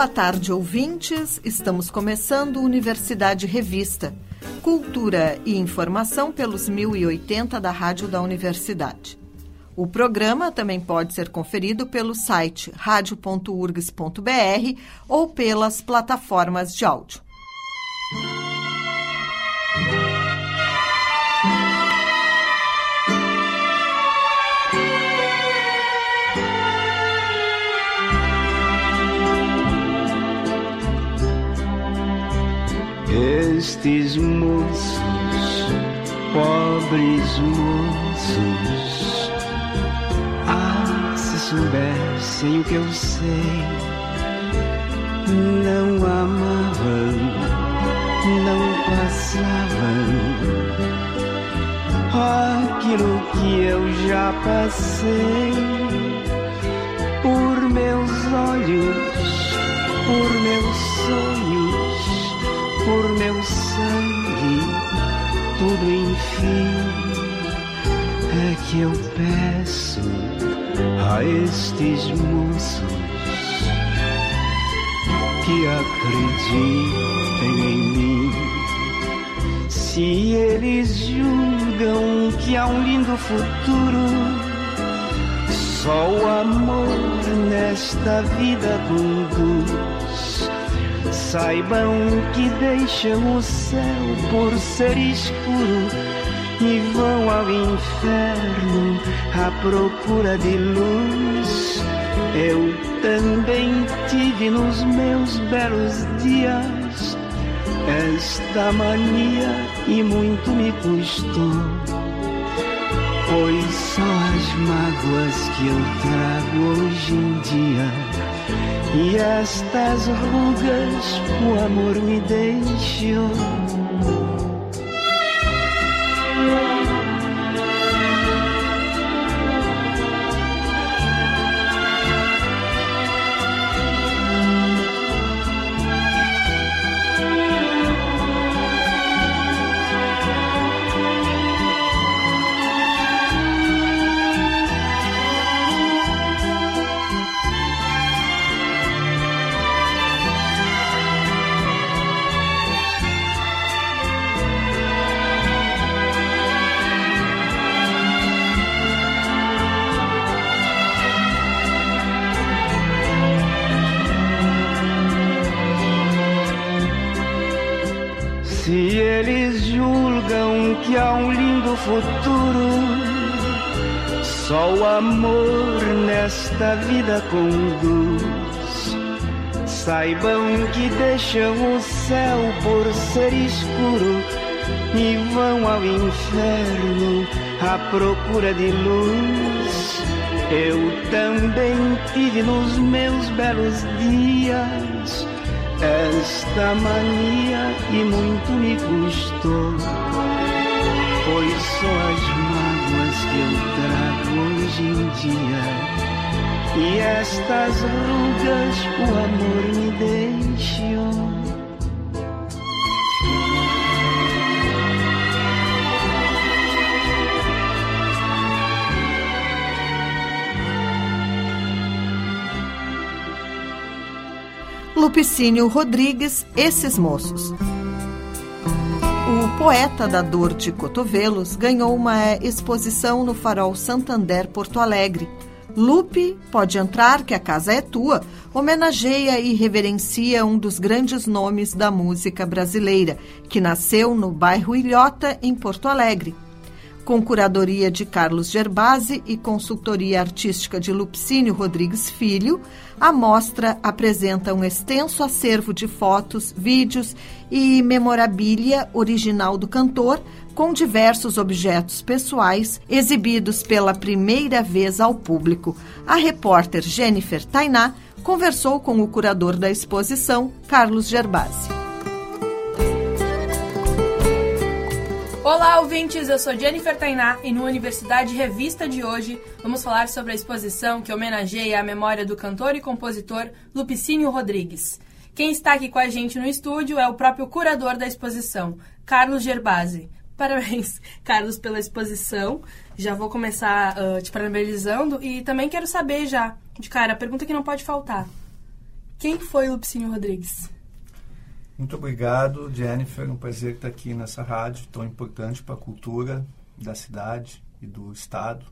Boa tarde, ouvintes. Estamos começando Universidade Revista. Cultura e informação pelos 1080 da Rádio da Universidade. O programa também pode ser conferido pelo site radio.urgs.br ou pelas plataformas de áudio. Estes moços, pobres moços, ah, se soubessem o que eu sei, não amavam, não passavam. Aquilo que eu já passei por meus olhos, por meus sonhos por meu sangue, tudo enfim é que eu peço a estes moços que acreditem em mim. Se eles julgam que há um lindo futuro, só o amor nesta vida conduz Saibam que deixam o céu por ser escuro e vão ao inferno à procura de luz. Eu também tive nos meus belos dias esta mania e muito me custou. Pois são as mágoas que eu trago hoje em dia e estas rugas o amor me deixou. Conduz. Saibam que deixam o céu por ser escuro e vão ao inferno à procura de luz. Eu também tive nos meus belos dias esta mania e muito me custou, pois só as mágoas que eu trago hoje em dia. E estas rugas o amor me deixou. Lupicínio Rodrigues, Esses Moços poeta da dor de cotovelos ganhou uma exposição no Farol Santander, Porto Alegre. Lupe, pode entrar que a casa é tua, homenageia e reverencia um dos grandes nomes da música brasileira, que nasceu no bairro Ilhota, em Porto Alegre com curadoria de Carlos Gerbasi e consultoria artística de Lupicínio Rodrigues Filho, a mostra apresenta um extenso acervo de fotos, vídeos e memorabilia original do cantor, com diversos objetos pessoais exibidos pela primeira vez ao público. A repórter Jennifer Tainá conversou com o curador da exposição, Carlos Gerbasi. Olá, ouvintes! Eu sou Jennifer Tainá e no Universidade Revista de hoje vamos falar sobre a exposição que homenageia a memória do cantor e compositor Lupicínio Rodrigues. Quem está aqui com a gente no estúdio é o próprio curador da exposição, Carlos Gerbasi. Parabéns, Carlos, pela exposição. Já vou começar uh, te parabenizando e também quero saber já, de cara, a pergunta que não pode faltar. Quem foi Lupicínio Rodrigues? Muito obrigado, Jennifer. Um prazer estar aqui nessa rádio tão importante para a cultura da cidade e do estado.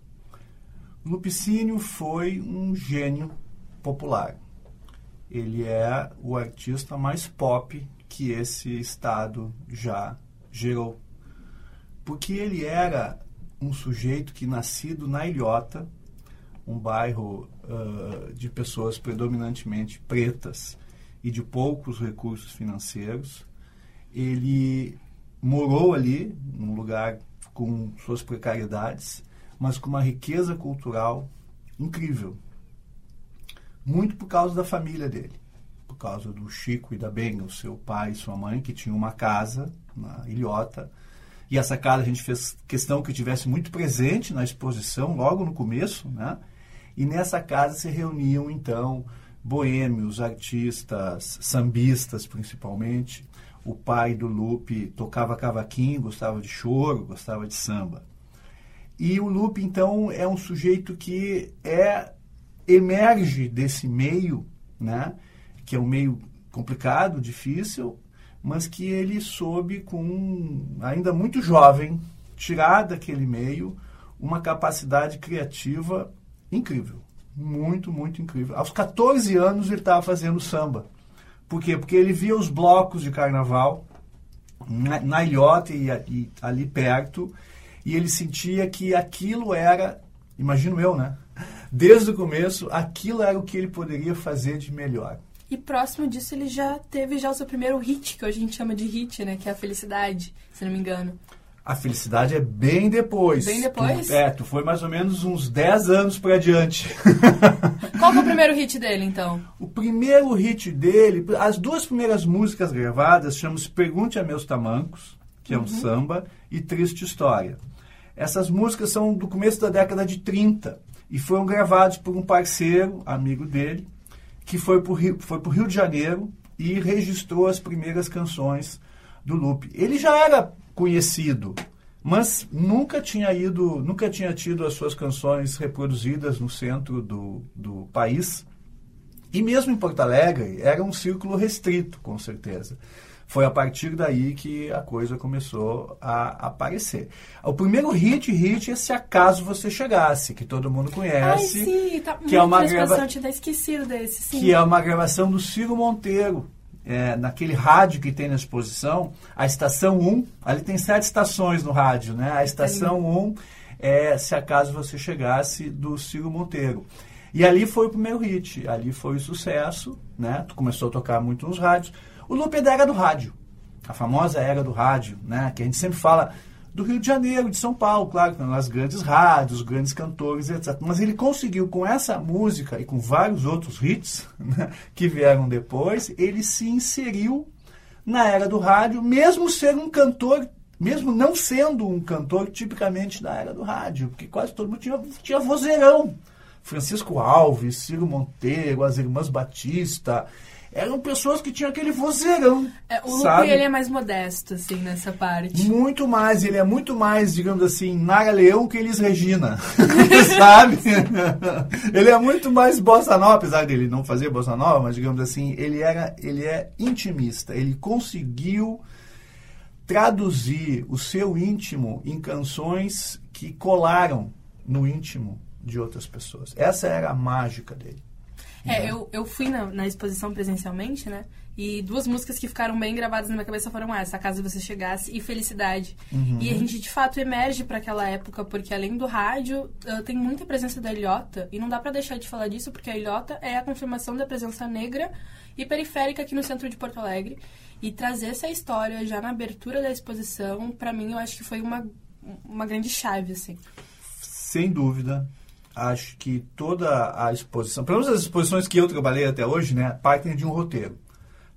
Lupicínio foi um gênio popular. Ele é o artista mais pop que esse estado já gerou. Porque ele era um sujeito que, nascido na Ilhota, um bairro uh, de pessoas predominantemente pretas, e de poucos recursos financeiros. Ele morou ali, num lugar com suas precariedades, mas com uma riqueza cultural incrível. Muito por causa da família dele, por causa do Chico e da Benga, o seu pai e sua mãe, que tinham uma casa na Ilhota. E essa casa a gente fez questão que tivesse muito presente na exposição, logo no começo, né? E nessa casa se reuniam, então, boêmios, artistas, sambistas principalmente. O pai do Lupe tocava cavaquinho, gostava de choro, gostava de samba. E o Lupe, então, é um sujeito que é emerge desse meio, né? que é um meio complicado, difícil, mas que ele soube, com ainda muito jovem, tirar daquele meio uma capacidade criativa incrível muito, muito incrível. Aos 14 anos ele estava fazendo samba. Por quê? Porque ele via os blocos de carnaval na, na ilhota e, e ali perto, e ele sentia que aquilo era, imagino eu, né? Desde o começo, aquilo era o que ele poderia fazer de melhor. E próximo disso ele já teve já o seu primeiro hit, que a gente chama de hit, né? Que é a felicidade, se não me engano. A felicidade é bem depois. Bem depois? Tu, é, tu foi mais ou menos uns 10 anos para adiante. Qual foi o primeiro hit dele, então? O primeiro hit dele, as duas primeiras músicas gravadas chamam-se Pergunte a Meus Tamancos, que é um uhum. samba, e Triste História. Essas músicas são do começo da década de 30 e foram gravados por um parceiro, amigo dele, que foi para o Rio, foi Rio de Janeiro e registrou as primeiras canções do Lupe. Ele já era conhecido, mas nunca tinha ido, nunca tinha tido as suas canções reproduzidas no centro do, do país. E mesmo em Porto Alegre, era um círculo restrito, com certeza. Foi a partir daí que a coisa começou a aparecer. O primeiro hit, hit é Se Acaso Você Chegasse, que todo mundo conhece. Ai, sim, tá que é uma grava... tinha esquecido desse, sim. Que é uma gravação do Ciro Monteiro, é, naquele rádio que tem na exposição, a estação 1, ali tem sete estações no rádio, né? A estação 1 é Se Acaso Você Chegasse, do Ciro Monteiro. E ali foi o primeiro hit, ali foi o sucesso, né? Tu começou a tocar muito nos rádios. O Lupe é da era do rádio, a famosa era do rádio, né? Que a gente sempre fala, do Rio de Janeiro, de São Paulo, claro, nas grandes rádios, grandes cantores, etc. Mas ele conseguiu, com essa música e com vários outros hits né, que vieram depois, ele se inseriu na era do rádio, mesmo sendo um cantor, mesmo não sendo um cantor tipicamente da era do rádio, porque quase todo mundo tinha, tinha vozeirão. Francisco Alves, Ciro Monteiro, as irmãs Batista, eram pessoas que tinham aquele vozeirão. É, o Lupe, ele é mais modesto, assim, nessa parte. Muito mais, ele é muito mais, digamos assim, Nara Leão que Elis Regina, sabe? ele é muito mais bossa nova, apesar dele não fazer bossa nova, mas digamos assim, ele era, ele é intimista, ele conseguiu traduzir o seu íntimo em canções que colaram no íntimo de outras pessoas. Essa era a mágica dele. É, eu, eu fui na, na, exposição presencialmente, né? E duas músicas que ficaram bem gravadas na minha cabeça foram essa, A Casa Você Chegasse e Felicidade. Uhum. E a gente, de fato, emerge para aquela época, porque além do rádio, uh, tem muita presença da ilhota. E não dá para deixar de falar disso, porque a ilhota é a confirmação da presença negra e periférica aqui no centro de Porto Alegre. E trazer essa história já na abertura da exposição, para mim, eu acho que foi uma, uma grande chave, assim. Sem dúvida acho que toda a exposição, pelo menos as exposições que eu trabalhei até hoje, né, partem de um roteiro.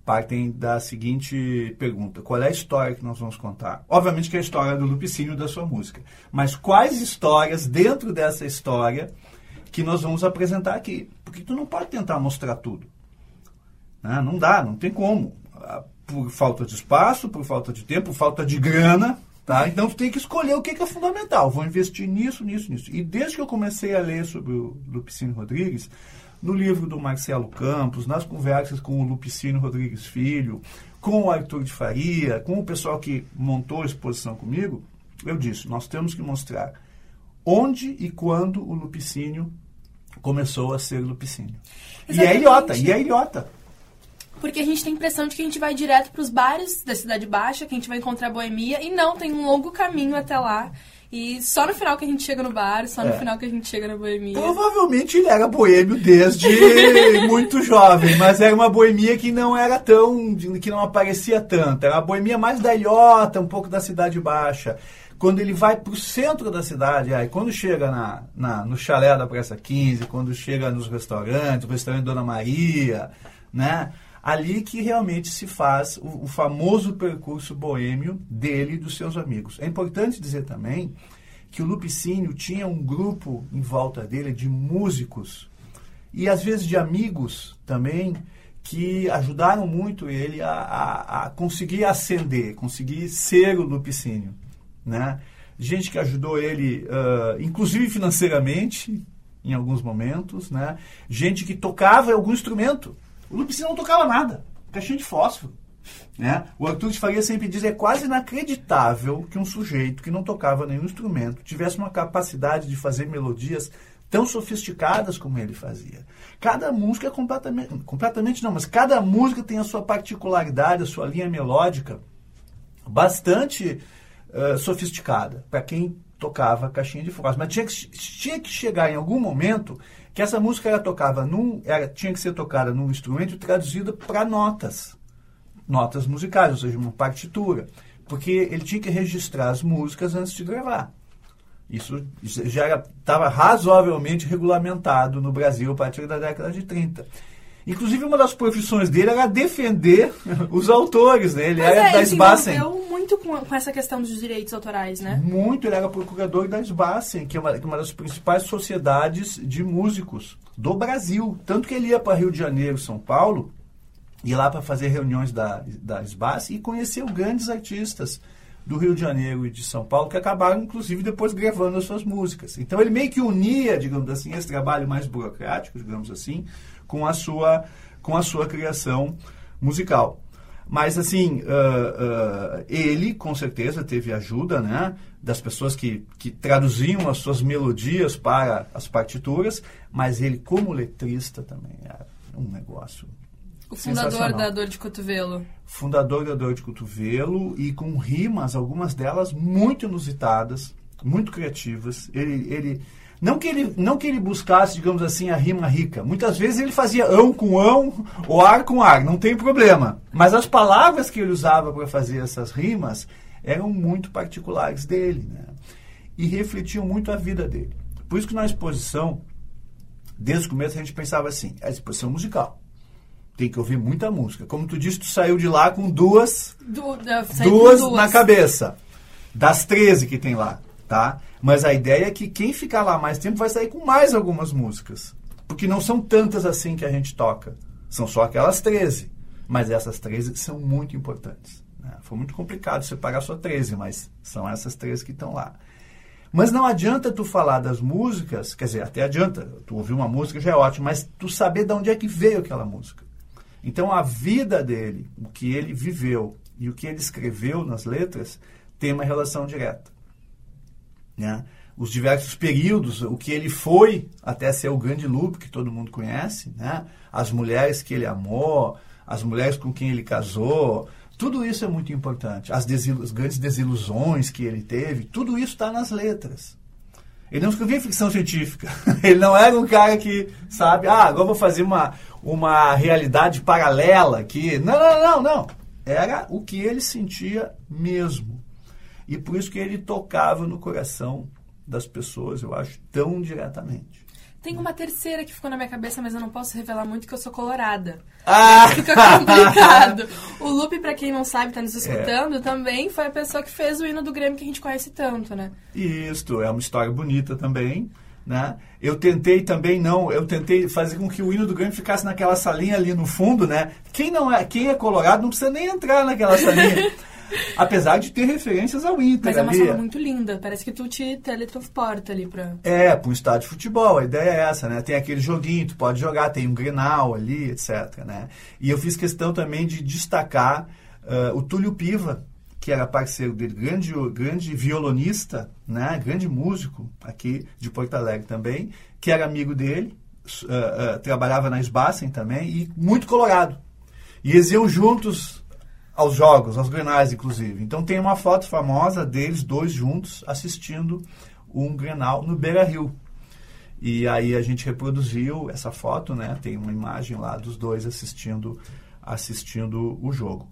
partem da seguinte pergunta: qual é a história que nós vamos contar? Obviamente que é a história do Lupicínio da sua música, mas quais histórias dentro dessa história que nós vamos apresentar aqui? Porque tu não pode tentar mostrar tudo. Né? Não dá, não tem como. Ah, por falta de espaço, por falta de tempo, por falta de grana. Tá? Então tem que escolher o que é fundamental. Vou investir nisso, nisso, nisso. E desde que eu comecei a ler sobre o Lupicínio Rodrigues, no livro do Marcelo Campos, nas conversas com o Lupicínio Rodrigues Filho, com o Arthur de Faria, com o pessoal que montou a exposição comigo, eu disse, nós temos que mostrar onde e quando o Lupicínio começou a ser Lupicínio. Exatamente. E é ilhota, e é ilhota. Porque a gente tem a impressão de que a gente vai direto para os bares da Cidade Baixa, que a gente vai encontrar a boemia, e não, tem um longo caminho até lá. E só no final que a gente chega no bar, só no É. final que a gente chega na boemia. Provavelmente ele era boêmio desde muito jovem, mas era uma boemia que não era tão. que não aparecia tanto. Era uma boemia mais da ilhota, um pouco da Cidade Baixa. Quando ele vai para o centro da cidade, aí quando chega na, na- no chalé da Praça 15, quando chega nos restaurantes, o restaurante Dona Maria, né? Ali que realmente se faz o, o famoso percurso boêmio dele e dos seus amigos. É importante dizer também que o Lupicínio tinha um grupo em volta dele de músicos e às vezes de amigos também que ajudaram muito ele a, a- a conseguir ascender, conseguir ser o Lupicínio, né? Gente que ajudou ele, ah, inclusive financeiramente, em alguns momentos, né? Gente que tocava algum instrumento. O Lupicínio não tocava nada, caixinha de fósforo. Né? O Arthur de Faria sempre diz é quase inacreditável que um sujeito que não tocava nenhum instrumento tivesse uma capacidade de fazer melodias tão sofisticadas como ele fazia. Cada música é completamente, completamente não, mas cada música tem a sua particularidade, a sua linha melódica bastante eh, sofisticada para quem tocava caixinha de fósforo. Mas tinha que, tinha que chegar em algum momento que essa música era tocava num, era, tinha que ser tocada num instrumento traduzida para notas notas musicais, ou seja, uma partitura, porque ele tinha que registrar as músicas antes de gravar. Isso já estava razoavelmente regulamentado no Brasil a partir da década de 30. Inclusive, uma das profissões dele era defender os autores, né? Ele Mas era é, da ele se Sbassen. envolveu muito com, com essa questão dos direitos autorais, né? Muito, ele era procurador da Sbassen, que é uma, é uma das principais sociedades de músicos do Brasil. Tanto que ele ia para Rio de Janeiro, São Paulo, ia lá para fazer reuniões da, da Sbassen e conheceu grandes artistas do Rio de Janeiro e de São Paulo, que acabaram, inclusive, depois gravando as suas músicas. Então, ele meio que unia, digamos assim, esse trabalho mais burocrático, digamos assim, com a sua, com a sua criação musical. Mas, assim, ah, ah, ele, com certeza, teve ajuda né, das pessoas que, que traduziam as suas melodias para as partituras, mas ele, como letrista, também era um negócio O fundador da Dor de Cotovelo. fundador da Dor de Cotovelo e com rimas, algumas delas muito inusitadas, muito criativas. Ele, ele não que ele não que ele buscasse, digamos assim, a rima rica. Muitas vezes ele fazia ão com ão ou ar com ar, não tem problema. Mas as palavras que ele usava para fazer essas rimas eram muito particulares dele, né? E refletiam muito a vida dele. Por isso que na exposição, desde o começo a gente pensava assim, a exposição musical tem que ouvir muita música. Como tu disse, tu saiu de lá com duas, Du, saí com duas, na cabeça. Das 13 que tem lá, tá? Mas a ideia é que quem ficar lá mais tempo vai sair com mais algumas músicas. Porque não são tantas assim que a gente toca. São só aquelas 13. Mas essas 13 são muito importantes. né? Foi muito complicado separar só 13, mas são essas 13 que estão lá. Mas não adianta tu falar das músicas, quer dizer, até adianta, tu ouvir uma música já é ótimo, mas tu saber de onde é que veio aquela música. Então a vida dele, o que ele viveu e o que ele escreveu nas letras tem uma relação direta. Né? Os diversos períodos, o que ele foi até ser o grande Lupe, que todo mundo conhece, né? as mulheres que ele amou, as mulheres com quem ele casou, tudo isso é muito importante. As, desilu- as grandes desilusões que ele teve, tudo isso está nas letras. Ele não escrevia ficção científica. Ele não era um cara que, sabe, ah, agora vou fazer uma, uma realidade paralela aqui. Não, não, não, não. Era o que ele sentia mesmo. E por isso que ele tocava no coração das pessoas, eu acho, tão diretamente. Tem uma terceira que ficou na minha cabeça, mas eu não posso revelar muito que eu sou colorada. Ah! Fica complicado. o Lupe, pra quem não sabe, tá nos escutando, também foi a pessoa que fez o hino do Grêmio que a gente conhece tanto, né? Isto, é uma história bonita também. Né? Eu tentei também não, eu tentei fazer com que o hino do Grêmio ficasse naquela salinha ali no fundo, né? Quem não é, quem é colorado não precisa nem entrar naquela salinha. Apesar de ter referências ao Inter Mas é uma ali. sala muito linda. Parece que tu te teletransporta ali pra... É, para um estádio de futebol, a ideia é essa, né? Tem aquele joguinho, tu pode jogar, tem um Grenal ali, etc, né? E eu fiz questão também de destacar uh, o Túlio Piva, que era parceiro dele, grande, grande violonista, né? Grande músico aqui de Porto Alegre também, que era amigo dele, uh, uh, trabalhava na Sbassen também e muito colorado. E eles iam juntos aos jogos, aos grenais, inclusive. Então tem uma foto famosa deles dois juntos assistindo um grenal no Beira Rio. E aí a gente reproduziu essa foto, né? Tem uma imagem lá dos dois assistindo assistindo o jogo.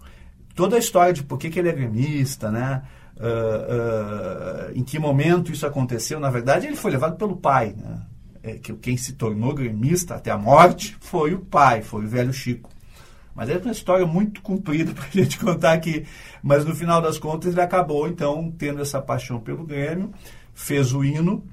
Toda a história de por que, que ele é gremista, né? Uh, uh, em que momento isso aconteceu, na verdade ele foi levado pelo pai, né? É, que quem se tornou gremista até a morte foi o pai, foi o velho Chico. Mas é uma história muito comprida para a gente contar aqui. Mas no final das contas ele acabou então tendo essa paixão pelo Grêmio, fez o hino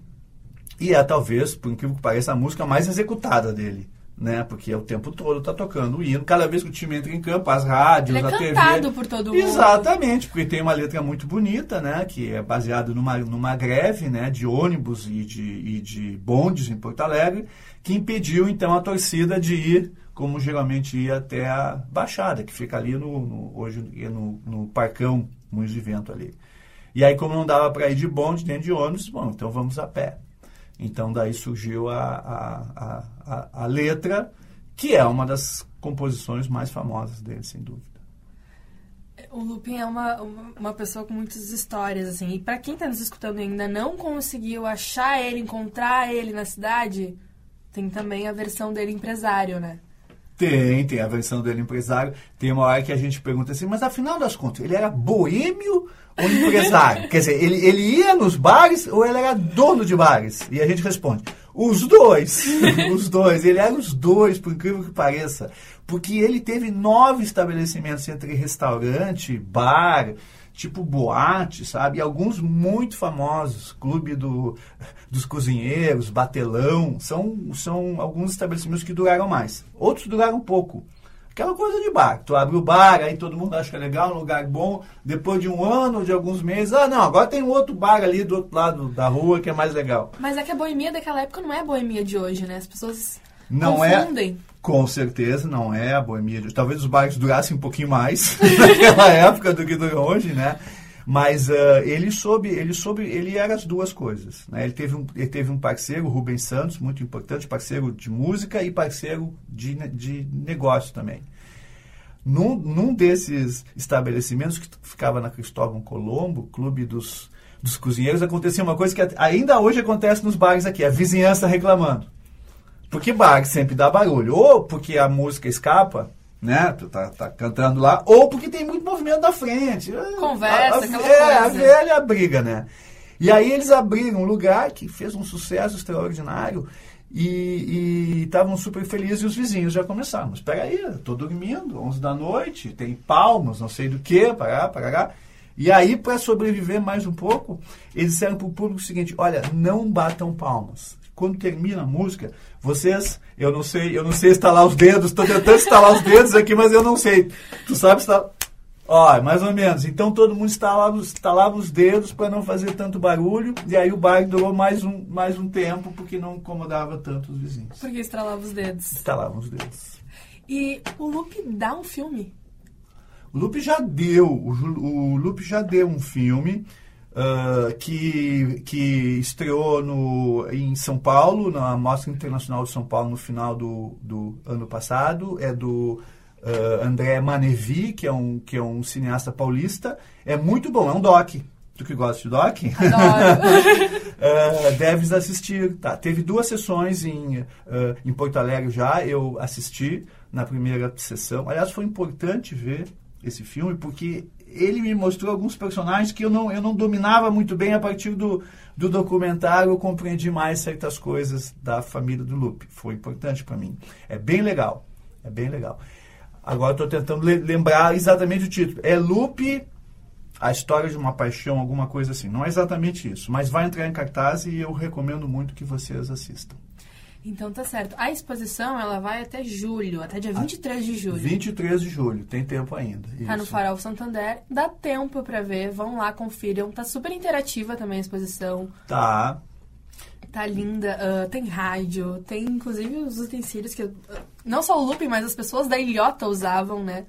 e é talvez, por incrível que pareça, a música mais executada dele. Né? Porque o tempo todo tá tocando o hino. Cada vez que o time entra em campo, as rádios, Ele é a TV. cantado por todo mundo. Exatamente, porque tem uma letra muito bonita, né? Que é baseada numa, numa greve né? de ônibus e de, e de bondes em Porto Alegre, que impediu então a torcida de ir como geralmente ia até a Baixada, que fica ali no, no hoje no, no Parcão Moinhos de Vento ali. E aí, como não dava para ir de bonde nem de ônibus, bom, então vamos a pé. Então daí surgiu a, a, a, a letra, que é uma das composições mais famosas dele, sem dúvida. O Lupin é uma, uma pessoa com muitas histórias, assim. E para quem está nos escutando e ainda não conseguiu achar ele, encontrar ele na cidade, tem também a versão dele empresário, né? Tem, tem a versão dele empresário. Tem uma hora que a gente pergunta assim, mas afinal das contas, ele era boêmio ou empresário? Quer dizer, ele, ele ia nos bares ou ele era dono de bares? E a gente responde, os dois. os dois. Ele era os dois, por incrível que pareça. Porque ele teve nove estabelecimentos entre restaurante, bar, tipo boate, sabe? E alguns muito famosos, Clube do, dos Cozinheiros, Batelão, são, são alguns estabelecimentos que duraram mais. Outros duraram pouco. Aquela coisa de bar. Tu abre o bar, aí todo mundo acha que é legal, um lugar bom. Depois de um ano, de alguns meses, ah, não, agora tem um outro bar ali do outro lado da rua que é mais legal. Mas é que a boemia daquela época não é a boemia de hoje, né? As pessoas não confundem. É, com certeza, não é a boemia. Talvez os bares durassem um pouquinho mais naquela época do que duram hoje, né? Mas uh, ele soube, ele soube, ele era as duas coisas. Né? Ele, teve um, ele teve um parceiro, o Rubens Santos, muito importante, parceiro de música e parceiro de, de negócio também. Num, num desses estabelecimentos que ficava na Cristóvão Colombo, clube dos, dos cozinheiros, acontecia uma coisa que ainda hoje acontece nos bares aqui, a vizinhança reclamando. Porque bar sempre dá barulho. Ou porque a música escapa, né? Tu tá, tá cantando lá, ou porque tem muito movimento da frente. Conversa, a, a, aquela é, coisa. a velha briga, né? E aí eles abriram um lugar que fez um sucesso extraordinário e estavam super felizes e os vizinhos já começaram. Mas espera aí, eu tô dormindo, 11 da noite, tem palmas, não sei do que, pará, parará. E aí, para sobreviver mais um pouco, eles disseram para o público o seguinte: olha, não batam palmas. Quando termina a música, vocês, eu não sei, eu não sei estalar os dedos, estou tentando estalar os dedos aqui, mas eu não sei. Tu sabe estalar? Ó, mais ou menos. Então todo mundo estalava, estalava os dedos para não fazer tanto barulho, e aí o bar durou mais um, mais um tempo, porque não incomodava tanto os vizinhos. Porque estralava os dedos. Estalavam os dedos. E o Lupe dá um filme. O Lupe já deu, o, o Lupe já deu um filme uh, que, que estreou no, em São Paulo, na Mostra Internacional de São Paulo no final do, do ano passado. É do uh, André Manevi, que é, um, que é um cineasta paulista. É muito bom, é um doc. Tu que gosta de doc? uh, deves assistir. Tá. Teve duas sessões em, uh, em Porto Alegre já. Eu assisti na primeira sessão. Aliás, foi importante ver esse filme porque ele me mostrou alguns personagens que eu não, eu não dominava muito bem a partir do, do documentário, eu compreendi mais certas coisas da família do Lupe. Foi importante para mim. É bem legal. É bem legal. Agora estou tentando le lembrar exatamente o título. É Lupe, a história de uma paixão, alguma coisa assim. Não é exatamente isso, mas vai entrar em cartaz e eu recomendo muito que vocês assistam. Então tá certo. A exposição ela vai até julho, até dia 23 de julho. 23 de julho, tem tempo ainda. Tá no Farol Santander, dá tempo para ver, vão lá, confiram. Tá super interativa também a exposição. Tá. Tá linda, uh, tem rádio, tem inclusive os utensílios que uh, não só o looping, mas as pessoas da ilhota usavam, né?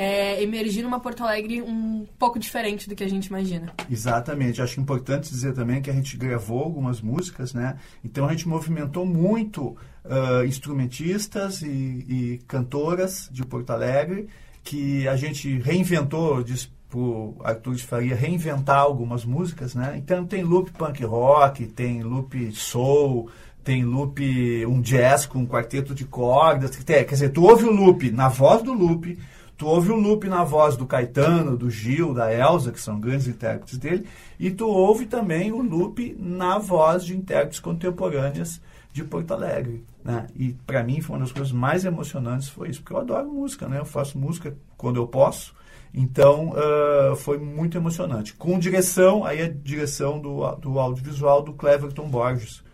É, emergir numa Porto Alegre um pouco diferente do que a gente imagina. Exatamente. Acho importante dizer também que a gente gravou algumas músicas, né? Então a gente movimentou muito uh, instrumentistas e, e, cantoras de Porto Alegre que a gente reinventou, diz pro Arthur de Faria, reinventar algumas músicas, né? Então tem loop punk rock, tem loop soul, tem loop, um jazz com um quarteto de cordas. Quer dizer, tu ouve o loop na voz do loop, Tu ouve o loop na voz do Caetano, do Gil, da Elsa, que são grandes intérpretes dele, e tu ouve também o loop na voz de intérpretes contemporâneas de Porto Alegre. Né? E para mim foi uma das coisas mais emocionantes foi isso, porque eu adoro música, né? Eu faço música quando eu posso. Então uh, foi muito emocionante. Com direção, aí a direção do, do audiovisual do Cleverton Borges.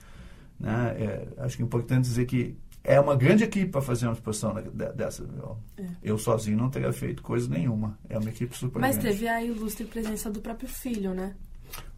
Né? É, acho que é importante dizer que é uma grande equipe para fazer uma exposição dessa. É. Eu sozinho não teria feito coisa nenhuma. É uma equipe super Mas grande. teve a ilustre presença do próprio filho, né?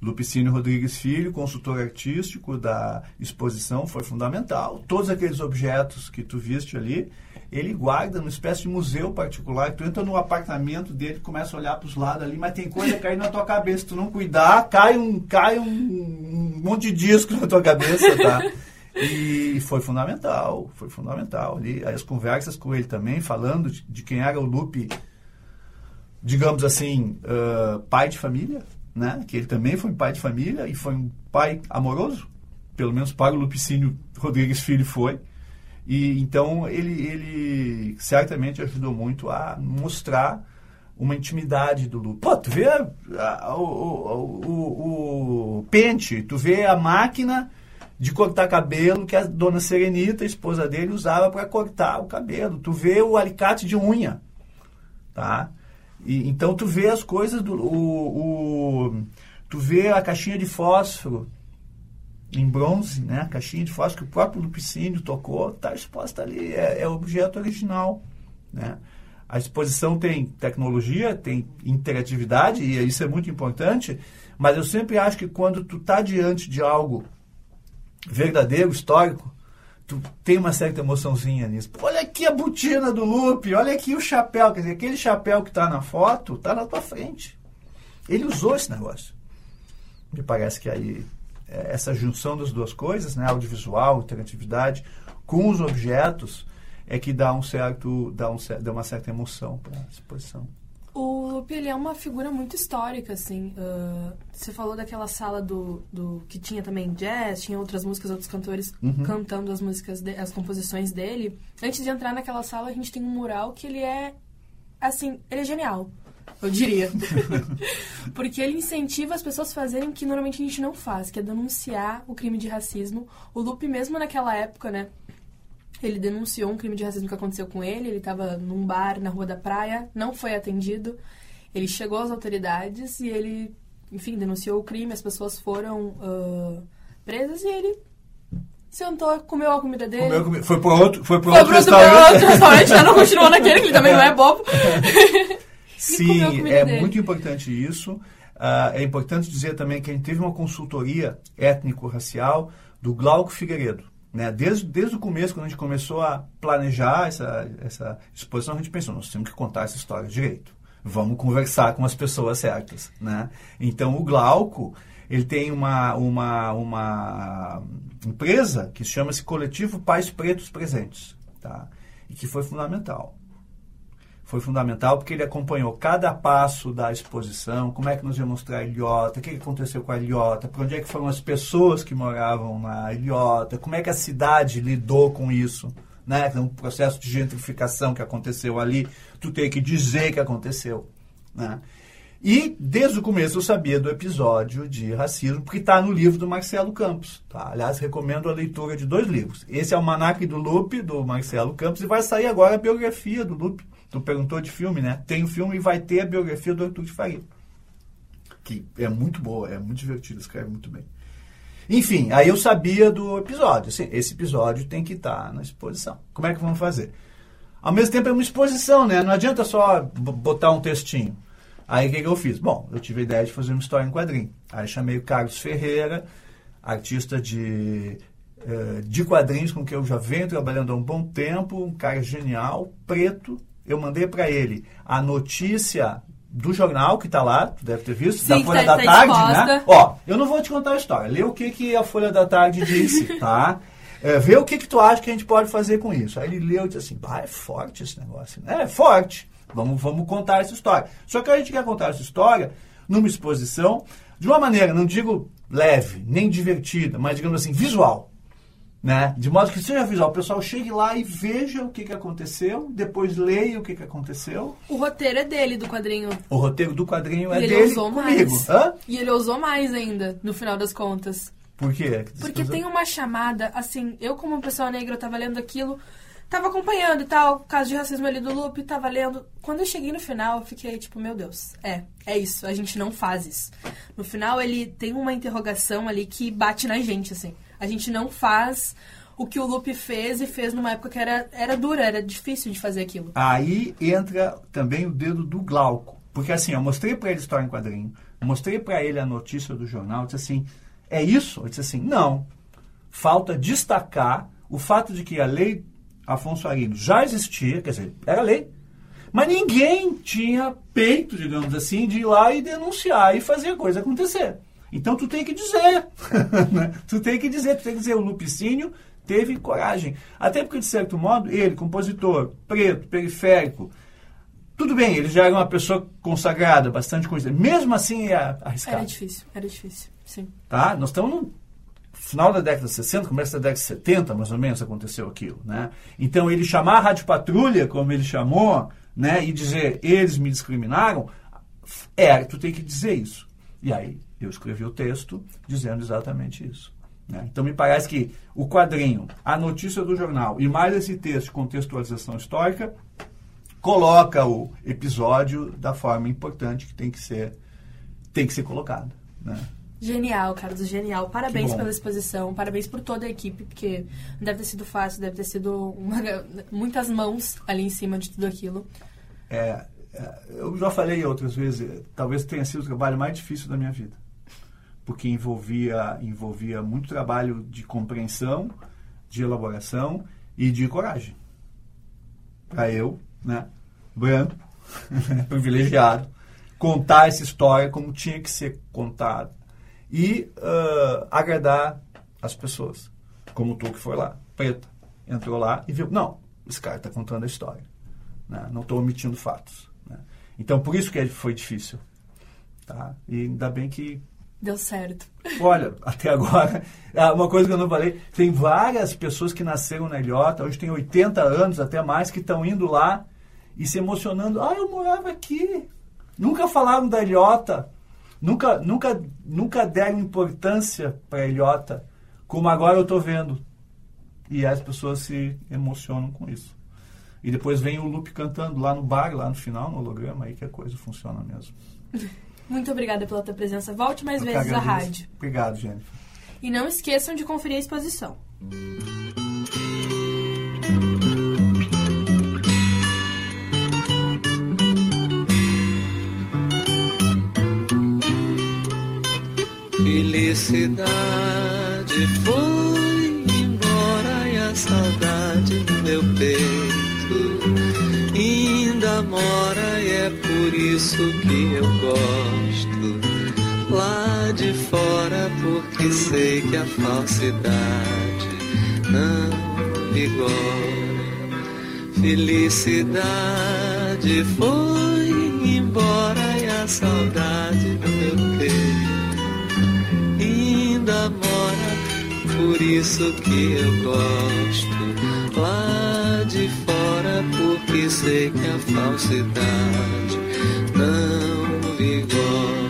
Lupicínio Rodrigues Filho, consultor artístico da exposição, foi fundamental. Todos aqueles objetos que tu viste ali, ele guarda numa espécie de museu particular. Tu entra no apartamento dele, começa a olhar para os lados ali, mas tem coisa caindo na tua cabeça. Se tu não cuidar, cai um, cai um, um monte de disco na tua cabeça, tá? E foi fundamental, foi fundamental. Ali, as conversas com ele também, falando de, de quem era o Lupe, digamos assim, uh, pai de família, né? Que ele também foi pai de família e foi um pai amoroso, pelo menos para o Lupicínio Rodrigues Filho foi. E então ele, ele certamente ajudou muito a mostrar uma intimidade do Lupe. Pô, tu vê a, a, o, o, o, o pente, tu vê a máquina de cortar cabelo que a dona Serenita, a esposa dele, usava para cortar o cabelo. Tu vê o alicate de unha, tá? E, então tu vê as coisas do o, o, tu vê a caixinha de fósforo em bronze, né? A caixinha de fósforo que o próprio Lupicínio tocou, tá exposta ali, é, é objeto original, né? A exposição tem tecnologia, tem interatividade e isso é muito importante, mas eu sempre acho que quando tu tá diante de algo verdadeiro, histórico, tu tem uma certa emoçãozinha nisso. olha aqui a botina do Lupe, olha aqui o chapéu. Quer dizer, aquele chapéu que está na foto está na tua frente. Ele usou esse negócio. Me parece que aí é, essa junção das duas coisas, né, audiovisual, interatividade, com os objetos, é que dá um certo, dá, um, dá uma certa emoção para a exposição. O Lupe, ele é uma figura muito histórica, assim. Uh, você falou daquela sala do, do... que tinha também jazz, tinha outras músicas, outros cantores uhum. cantando as músicas, de, as composições dele. Antes de entrar naquela sala, a gente tem um mural que ele é, assim, ele é genial. Eu diria. Porque ele incentiva as pessoas a fazerem o que normalmente a gente não faz, que é denunciar o crime de racismo. O Lupe, mesmo naquela época, né? Ele denunciou um crime de racismo que aconteceu com ele. Ele estava num bar na Rua da Praia, não foi atendido. Ele chegou às autoridades e ele, enfim, denunciou o crime. As pessoas foram uh, presas e ele sentou, comeu a comida dele. Comeu, foi para outro, foi foi outro, restaurante. outro restaurante. Já não continuou naquele, que ele também não é bobo. Sim, é dele. muito importante isso. Uh, é importante dizer também que a gente teve uma consultoria étnico-racial do Glauco Figueiredo. Né? Desde, desde o começo, quando a gente começou a planejar essa, essa exposição, a gente pensou, nós temos que contar essa história direito. Vamos conversar com as pessoas certas. Né? Então, o Glauco, ele tem uma, uma, uma empresa que chama-se Coletivo Pais Pretos Presentes, tá? e que foi fundamental foi fundamental porque ele acompanhou cada passo da exposição, como é que nos ia mostrar a ilhota, o que aconteceu com a ilhota, para onde é que foram as pessoas que moravam na ilhota, como é que a cidade lidou com isso, né? Um processo de gentrificação que aconteceu ali, tu tem que dizer que aconteceu, né? E desde o começo eu sabia do episódio de racismo, porque está no livro do Marcelo Campos. Tá? Aliás, recomendo a leitura de dois livros. Esse é o Manac do Lupe, do Marcelo Campos, e vai sair agora a biografia do Lupe. Tu perguntou de filme, né? Tem o filme e vai ter a biografia do Arthur de Faria. Que é muito boa, é muito divertido, escreve muito bem. Enfim, aí eu sabia do episódio. Assim, esse episódio tem que estar na exposição. Como é que vamos fazer? Ao mesmo tempo é uma exposição, né? Não adianta só botar um textinho. Aí o que, que eu fiz? Bom, eu tive a ideia de fazer uma história em quadrinho. Aí chamei o Carlos Ferreira, artista de, uh, de quadrinhos com quem eu já venho trabalhando há um bom tempo, um cara genial, preto. Eu mandei para ele a notícia do jornal que está lá, tu deve ter visto, Sim, da Folha tá- da tá Tarde, exposta. né? Ó, eu não vou te contar a história. Lê o que, que a Folha da Tarde disse, tá? É, vê o que, que tu acha que a gente pode fazer com isso. Aí ele leu e disse assim, pá, é forte esse negócio. né? É, forte. Vamos, vamos contar essa história. Só que a gente quer contar essa história numa exposição de uma maneira, não digo leve, nem divertida, mas digamos assim, visual. Né? De modo que seja visual. O pessoal chegue lá e veja o que, que aconteceu, depois leia o que, que aconteceu. O roteiro é dele, do quadrinho. O roteiro do quadrinho é e ele dele ousou comigo. mais. Hã? E ele ousou mais ainda, no final das contas. Por quê? Porque tem uma chamada, assim, eu como pessoa negra, eu tava lendo aquilo, tava acompanhando e tal, caso de racismo ali do Lupe, tava lendo. Quando eu cheguei no final, eu fiquei tipo, meu Deus, é, é isso, a gente não faz isso. No final, ele tem uma interrogação ali que bate na gente, assim. A gente não faz o que o Lupe fez e fez numa época que era, era dura, era difícil de fazer aquilo. Aí entra também o dedo do Glauco. Porque assim, eu mostrei para ele história em quadrinho, mostrei para ele a notícia do jornal, disse assim, é isso? Eu disse assim, não. Falta destacar o fato de que a lei Afonso Arino já existia, quer dizer, era lei, mas ninguém tinha peito, digamos assim, de ir lá e denunciar e fazer a coisa acontecer. Então tu tem que dizer, né? tu tem que dizer, tu tem que dizer, o Lupicínio teve coragem. Até porque, de certo modo, ele, compositor, preto, periférico, tudo bem, ele já era uma pessoa consagrada, bastante conhecida. Mesmo assim, é arriscado. Era difícil, era difícil, sim. Tá? Nós estamos no final da década de 60, começo da década de 70, mais ou menos, aconteceu aquilo. Né? Então, ele chamar a Rádio Patrulha, como ele chamou, né, e dizer, eles me discriminaram, é, tu tem que dizer isso. E aí, eu escrevi o texto dizendo exatamente isso. né? Então, me parece que o quadrinho, a notícia do jornal e mais esse texto de contextualização histórica coloca o episódio da forma importante que tem que ser, tem que ser colocado. Né? Genial, Carlos, genial. Parabéns pela exposição, parabéns por toda a equipe, porque não deve ter sido fácil, deve ter sido uma- muitas mãos ali em cima de tudo aquilo. É, é, eu já falei outras vezes, talvez tenha sido o trabalho mais difícil da minha vida. Porque envolvia, envolvia muito trabalho de compreensão, de elaboração e de coragem. Para eu, né, branco, privilegiado, contar essa história como tinha que ser contada. E ah, agradar as pessoas. Como tu que foi lá, preta, entrou lá e viu, não, esse cara está contando a história né? não estou omitindo fatos. né? Então, por isso que foi difícil. Tá? E ainda bem que, Deu certo. olha, até agora, ah, uma coisa que eu não falei, tem várias pessoas que nasceram na Ilhota, hoje tem 80 anos, até mais, que estão indo lá e se emocionando. Ah, eu morava aqui. Nunca falaram da Ilhota. Nunca, nunca, nunca deram importância para a Ilhota, como agora eu estou vendo. E as pessoas se emocionam com isso. E depois vem o Lupe cantando lá no bar, lá no final, no holograma, aí que a coisa funciona mesmo. Muito obrigada pela tua presença. Volte mais Eu vezes à rádio. Obrigado, Jennifer. E não esqueçam de conferir a exposição. Felicidade foi embora e a saudade no meu peito ainda mora e é por isso que eu gosto. Lá de fora porque sei que a falsidade não vigora. Felicidade foi embora e a saudade no meu peito ainda mora, por isso que eu gosto lá de fora, porque sei que a falsidade não vigora.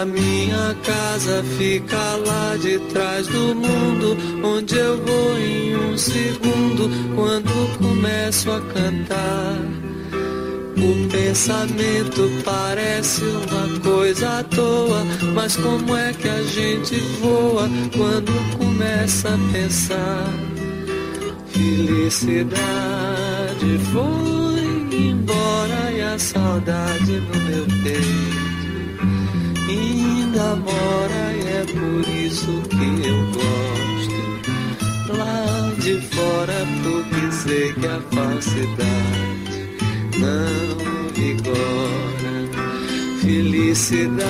A minha casa fica lá de trás do mundo, onde eu vou em um segundo quando começo a cantar. O pensamento parece uma coisa à toa, mas como é que a gente voa quando começa a pensar? Felicidade foi embora e a saudade no meu peito ainda mora e é por isso que eu gosto. Lá de fora porque sei que a falsidade não vigora. Felicidade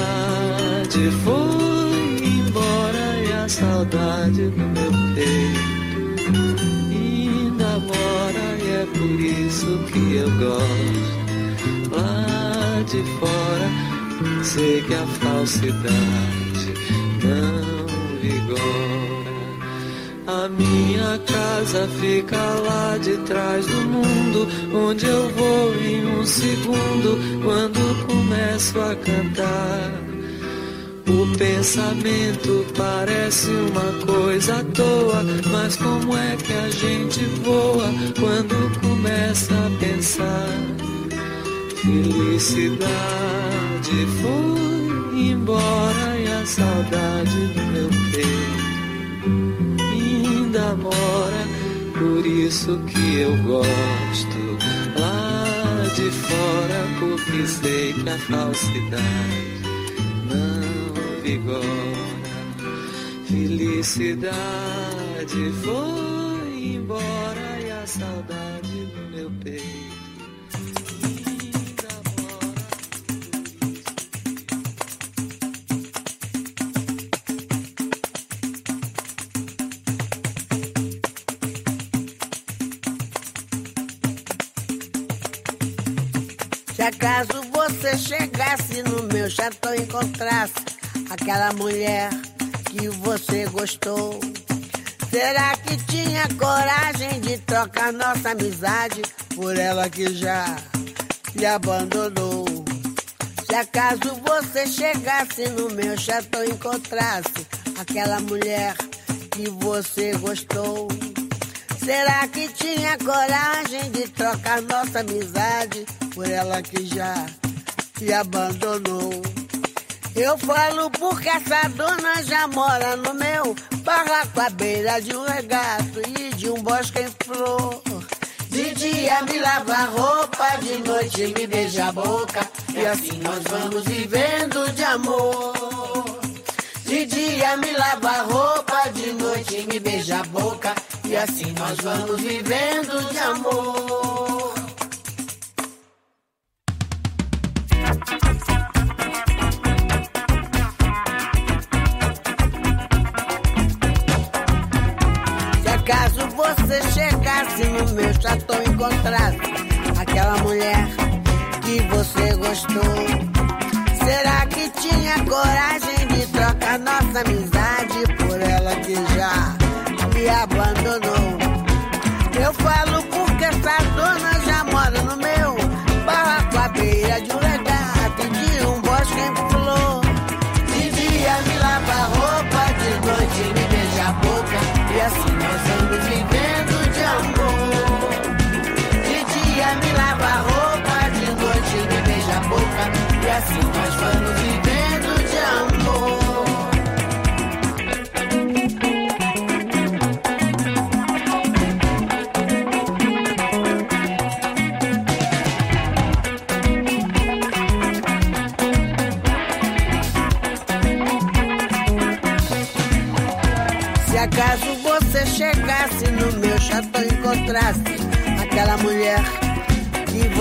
foi embora e a saudade no meu peito isso que eu gosto. Lá de fora Sei que a falsidade não vigora. A minha casa fica lá de trás do mundo, onde eu vou em um segundo quando começo a cantar. O pensamento parece uma coisa à toa, mas como é que a gente voa quando começa a pensar? Felicidade foi embora e a saudade do meu peito ainda mora, por isso que eu gosto lá de fora, porque sei que a falsidade vigora. Felicidade foi embora e a saudade do meu peito. acaso você chegasse no meu chatão e encontrasse aquela mulher que você gostou, será que tinha coragem de trocar nossa amizade por ela que já me abandonou? Se acaso você chegasse no meu chatão e encontrasse aquela mulher que você gostou, será que tinha coragem de trocar nossa amizade por ela que já te abandonou. Eu falo porque essa dona já mora no meu barraco à beira de um regato e de um bosque em flor. De dia me lava roupa, de noite me beija a boca e assim nós vamos vivendo de amor. De dia me lava roupa, de noite me beija a boca e assim nós vamos vivendo de amor. Você chegasse no meu chatão encontrasse aquela mulher que você gostou, será que tinha coragem de trocar nossa amizade por ela que já me abandonou? Eu falo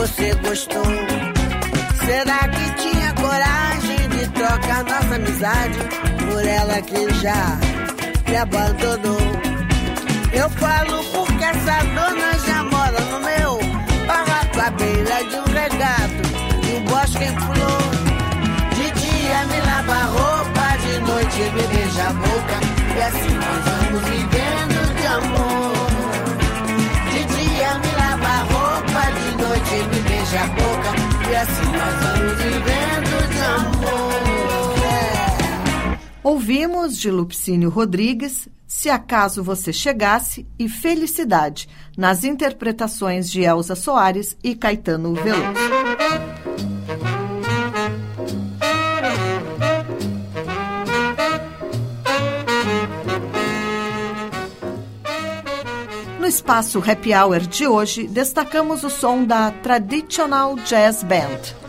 você gostou, será que tinha coragem de trocar nossa amizade por ela que já me abandonou? Eu falo porque essa dona já mora no meu barraco à beira de um regato e um bosque em flor. De dia me lava a roupa, de noite me beija a boca. E assim nós vamos vivendo me beija a boca. E assim nós vamos vivendo de amor. É. Ouvimos de Lupicínio Rodrigues, Se Acaso Você Chegasse e Felicidade, nas interpretações de Elza Soares e Caetano Veloso. Espaço Happy Hour de hoje, destacamos o som da Traditional Jazz Band.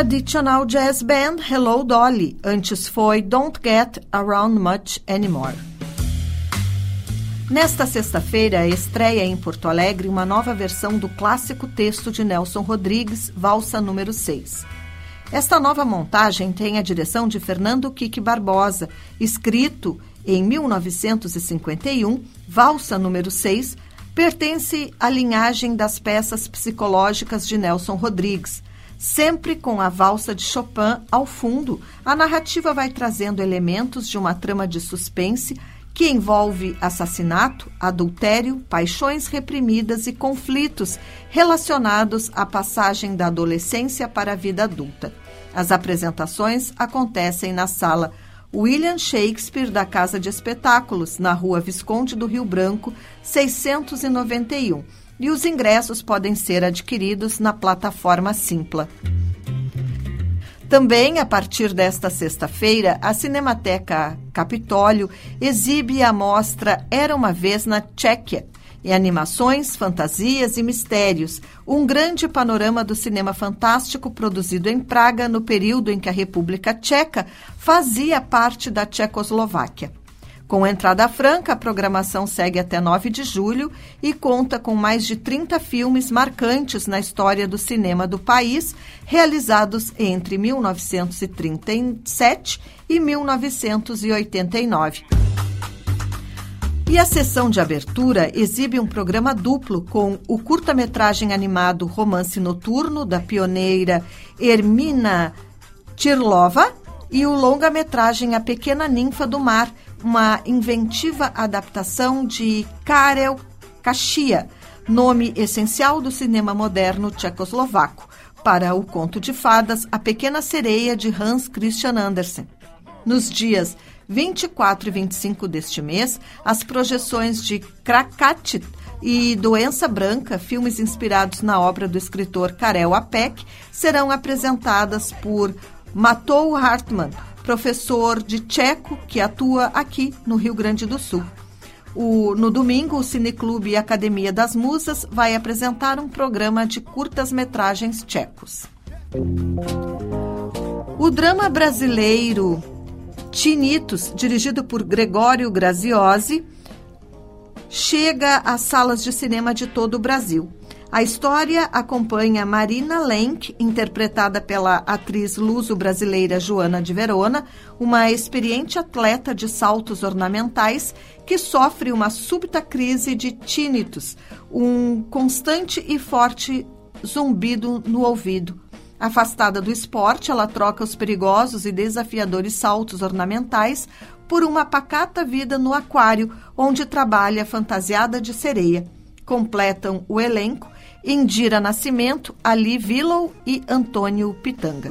Traditional Jazz Band Hello Dolly. Antes foi Don't Get Around Much Anymore. Nesta sexta-feira, estreia em Porto Alegre uma nova versão do clássico texto de Nelson Rodrigues, Valsa número 6. Esta nova montagem tem a direção de Fernando Kiki Barbosa, escrito em 1951, Valsa número 6, pertence à linhagem das peças psicológicas de Nelson Rodrigues. Sempre com a valsa de Chopin ao fundo, a narrativa vai trazendo elementos de uma trama de suspense que envolve assassinato, adultério, paixões reprimidas e conflitos relacionados à passagem da adolescência para a vida adulta. As apresentações acontecem na sala William Shakespeare da Casa de Espetáculos, na Rua Visconde do Rio Branco, 691. E os ingressos podem ser adquiridos na plataforma Simpla. Também, a partir desta sexta-feira, a Cinemateca Capitólio exibe a mostra Era uma Vez na Tchequia, em animações, fantasias e mistérios, um grande panorama do cinema fantástico produzido em Praga no período em que a República Tcheca fazia parte da Tchecoslováquia. Com entrada franca, a programação segue até 9 de julho e conta com mais de 30 filmes marcantes na história do cinema do país, realizados entre 1937 e 1989. E a sessão de abertura exibe um programa duplo com o curta-metragem animado Romance Noturno, da pioneira Hermina Tirlova, e o longa-metragem A Pequena Ninfa do Mar, uma inventiva adaptação de Karel Kashia, nome essencial do cinema moderno tchecoslovaco, para o conto de fadas A Pequena Sereia de Hans Christian Andersen. Nos dias 24 e 25 deste mês, as projeções de Krakatit e Doença Branca, filmes inspirados na obra do escritor Karel Apek, serão apresentadas por Matou Hartmann, professor de tcheco que atua aqui no Rio Grande do Sul. O, no domingo, o Cineclube Academia das Musas vai apresentar um programa de curtas-metragens tchecos. O drama brasileiro Tinitos, dirigido por Gregório Graziosi, chega às salas de cinema de todo o Brasil. A história acompanha Marina Lenk, interpretada pela atriz luso-brasileira Joana de Verona, uma experiente atleta de saltos ornamentais que sofre uma súbita crise de tinnitus, um constante e forte zumbido no ouvido. Afastada do esporte, ela troca os perigosos e desafiadores saltos ornamentais por uma pacata vida no aquário, onde trabalha fantasiada de sereia. Completam o elenco Indira Nascimento, Ali Villow e Antônio Pitanga.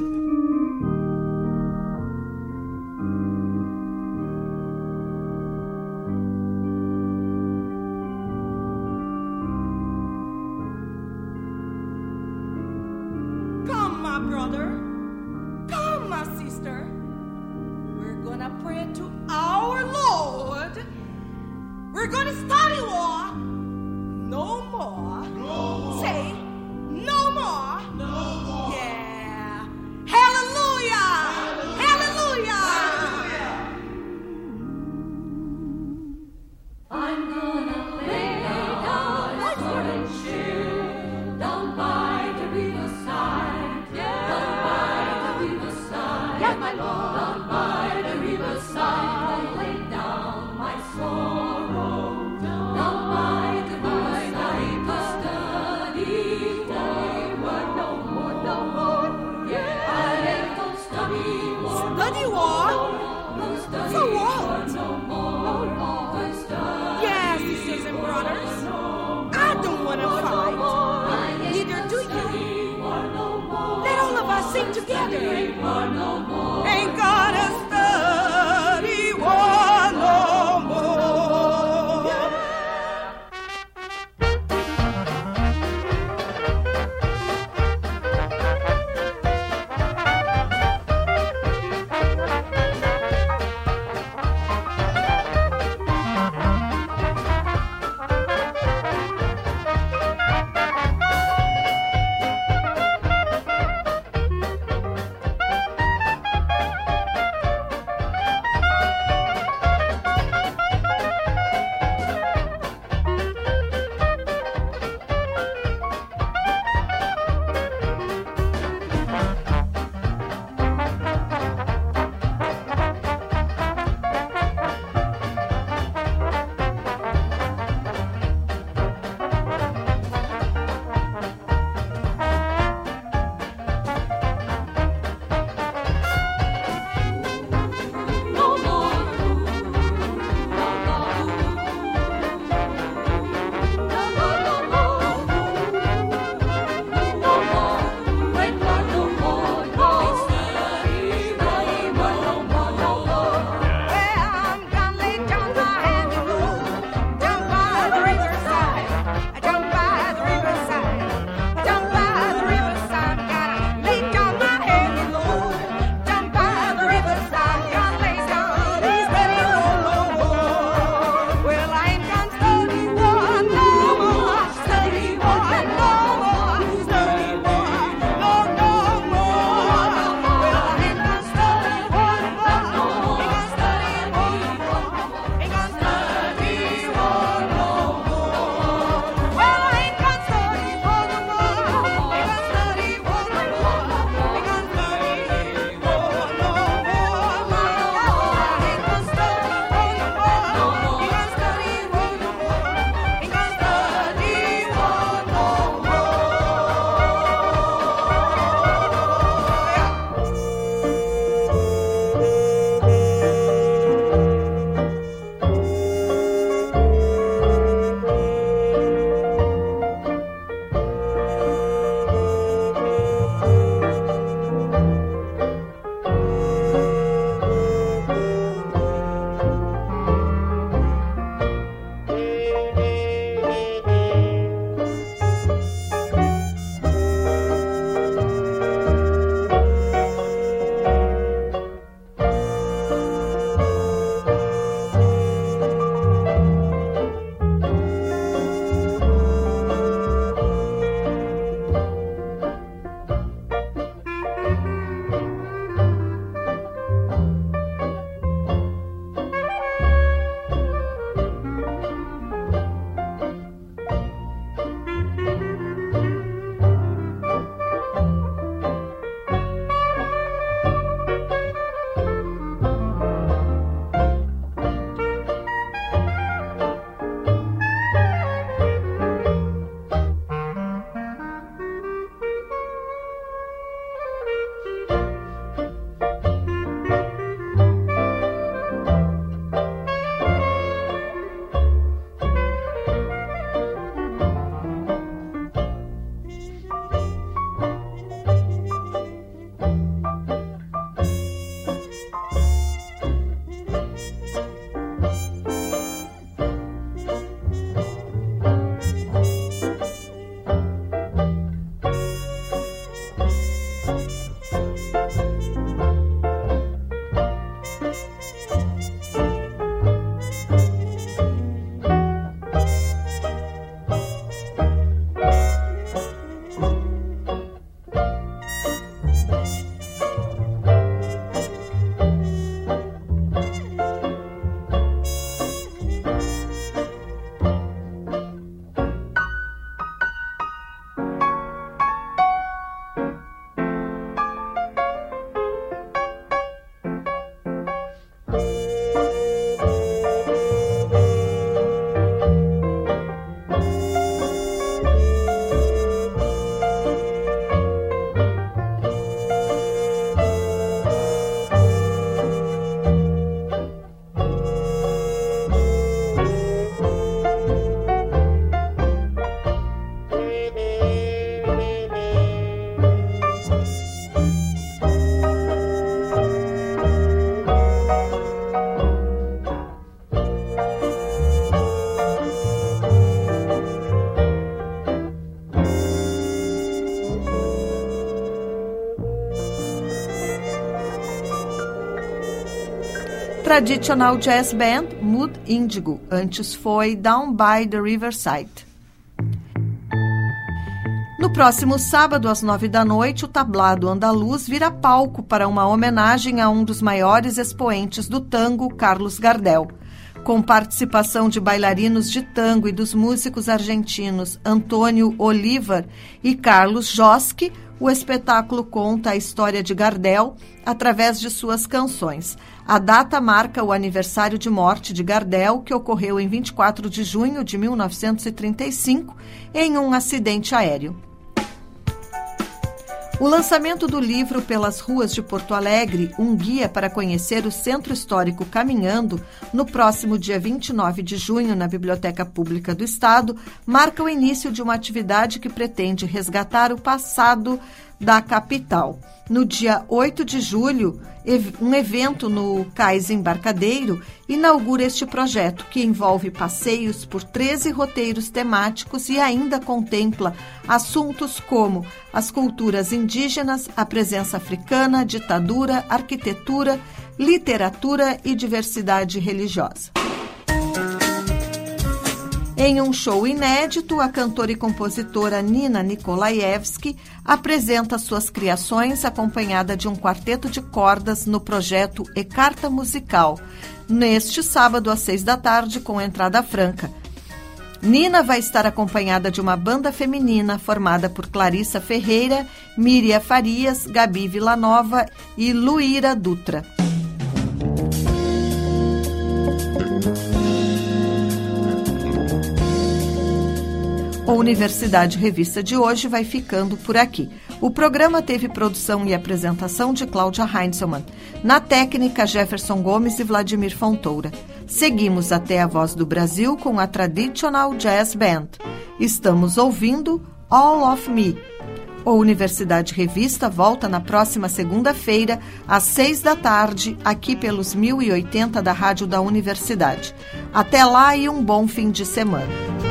Traditional Jazz Band Mood Indigo, antes foi Down by the Riverside. No próximo sábado, às nove da noite, o tablado andaluz vira palco para uma homenagem a um dos maiores expoentes do tango, Carlos Gardel. Com participação de bailarinos de tango e dos músicos argentinos Antônio Oliver e Carlos Josque, o espetáculo conta a história de Gardel através de suas canções. A data marca o aniversário de morte de Gardel, que ocorreu em 24 de junho de 1935, em um acidente aéreo. O lançamento do livro Pelas Ruas de Porto Alegre, um guia para conhecer o Centro Histórico Caminhando, no próximo dia 29 de junho na Biblioteca Pública do Estado, marca o início de uma atividade que pretende resgatar o passado da capital. No dia 8 de julho, um evento no Cais Embarcadeiro inaugura este projeto, que envolve passeios por 13 roteiros temáticos e ainda contempla assuntos como as culturas indígenas, a presença africana, ditadura, arquitetura, literatura e diversidade religiosa. Em um show inédito, a cantora e compositora Nina Nikolaevski apresenta suas criações acompanhada de um quarteto de cordas no projeto E Carta Musical, neste sábado às seis da tarde, com entrada franca. Nina vai estar acompanhada de uma banda feminina formada por Clarissa Ferreira, Miriam Farias, Gabi Villanova e Luíra Dutra. O Universidade Revista de hoje vai ficando por aqui. O programa teve produção e apresentação de Cláudia Heinzelmann. Na técnica, Jefferson Gomes e Vladimir Fontoura. Seguimos até a Voz do Brasil com a Traditional Jazz Band. Estamos ouvindo All of Me. O Universidade Revista volta na próxima segunda-feira, às seis da tarde, aqui pelos 1080 da Rádio da Universidade. Até lá e um bom fim de semana.